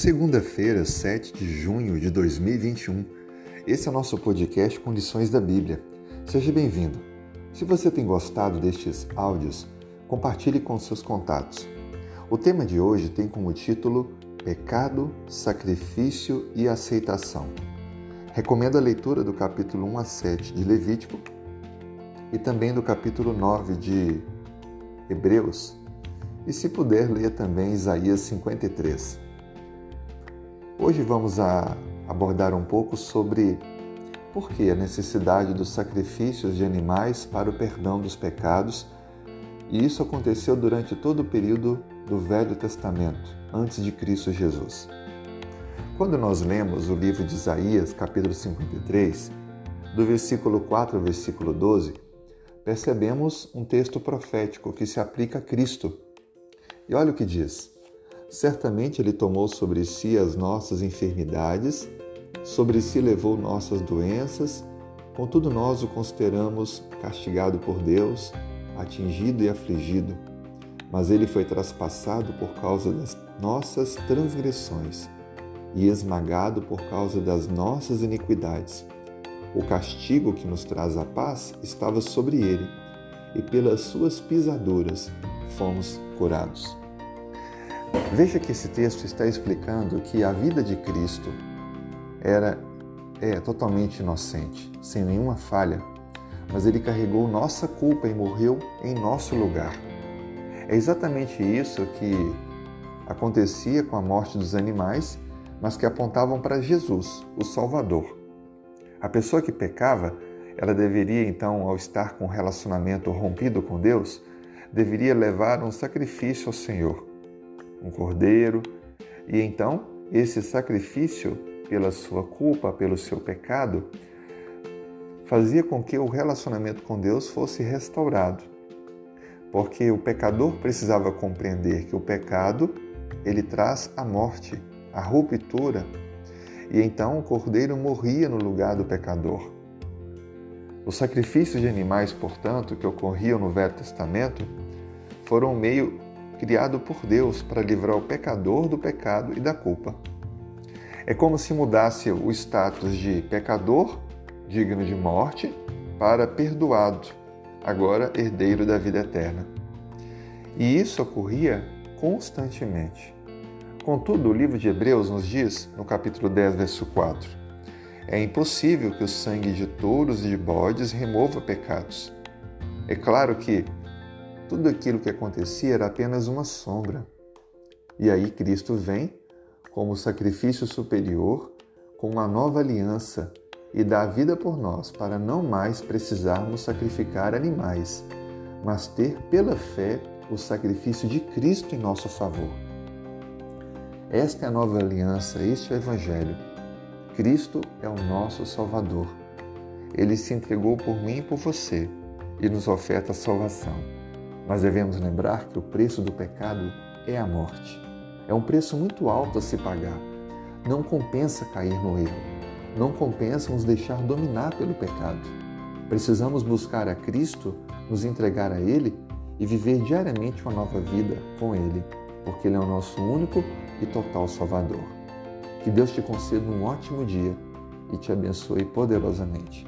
segunda-feira, 7 de junho de 2021. Esse é o nosso podcast Condições da Bíblia. Seja bem-vindo. Se você tem gostado destes áudios, compartilhe com seus contatos. O tema de hoje tem como título Pecado, Sacrifício e Aceitação. Recomendo a leitura do capítulo 1 a 7 de Levítico e também do capítulo 9 de Hebreus. E se puder, leia também Isaías 53. Hoje vamos abordar um pouco sobre por que a necessidade dos sacrifícios de animais para o perdão dos pecados, e isso aconteceu durante todo o período do Velho Testamento, antes de Cristo Jesus. Quando nós lemos o livro de Isaías, capítulo 53, do versículo 4 ao versículo 12, percebemos um texto profético que se aplica a Cristo. E olha o que diz: Certamente Ele tomou sobre si as nossas enfermidades, sobre si levou nossas doenças, contudo nós o consideramos castigado por Deus, atingido e afligido. Mas ele foi traspassado por causa das nossas transgressões e esmagado por causa das nossas iniquidades. O castigo que nos traz a paz estava sobre ele, e pelas suas pisaduras fomos curados. Veja que esse texto está explicando que a vida de Cristo era é totalmente inocente, sem nenhuma falha, mas ele carregou nossa culpa e morreu em nosso lugar. É exatamente isso que acontecia com a morte dos animais, mas que apontavam para Jesus, o Salvador. A pessoa que pecava, ela deveria então, ao estar com um relacionamento rompido com Deus, deveria levar um sacrifício ao Senhor um cordeiro, e então esse sacrifício, pela sua culpa, pelo seu pecado, fazia com que o relacionamento com Deus fosse restaurado. Porque o pecador precisava compreender que o pecado ele traz a morte, a ruptura, e então o cordeiro morria no lugar do pecador. Os sacrifícios de animais, portanto, que ocorriam no Velho Testamento, foram um meio criado por Deus para livrar o pecador do pecado e da culpa. É como se mudasse o status de pecador, digno de morte, para perdoado, agora herdeiro da vida eterna. E isso ocorria constantemente. Contudo, o livro de Hebreus nos diz, no capítulo 10, verso 4, é impossível que o sangue de touros e de bodes remova pecados. É claro que tudo aquilo que acontecia era apenas uma sombra. E aí Cristo vem como sacrifício superior, com uma nova aliança e dá a vida por nós para não mais precisarmos sacrificar animais, mas ter pela fé o sacrifício de Cristo em nosso favor. Esta é a nova aliança, este é o Evangelho. Cristo é o nosso Salvador. Ele se entregou por mim e por você e nos oferta a salvação. Mas devemos lembrar que o preço do pecado é a morte. É um preço muito alto a se pagar. Não compensa cair no erro. Não compensa nos deixar dominar pelo pecado. Precisamos buscar a Cristo, nos entregar a Ele e viver diariamente uma nova vida com Ele, porque Ele é o nosso único e total Salvador. Que Deus te conceda um ótimo dia e te abençoe poderosamente.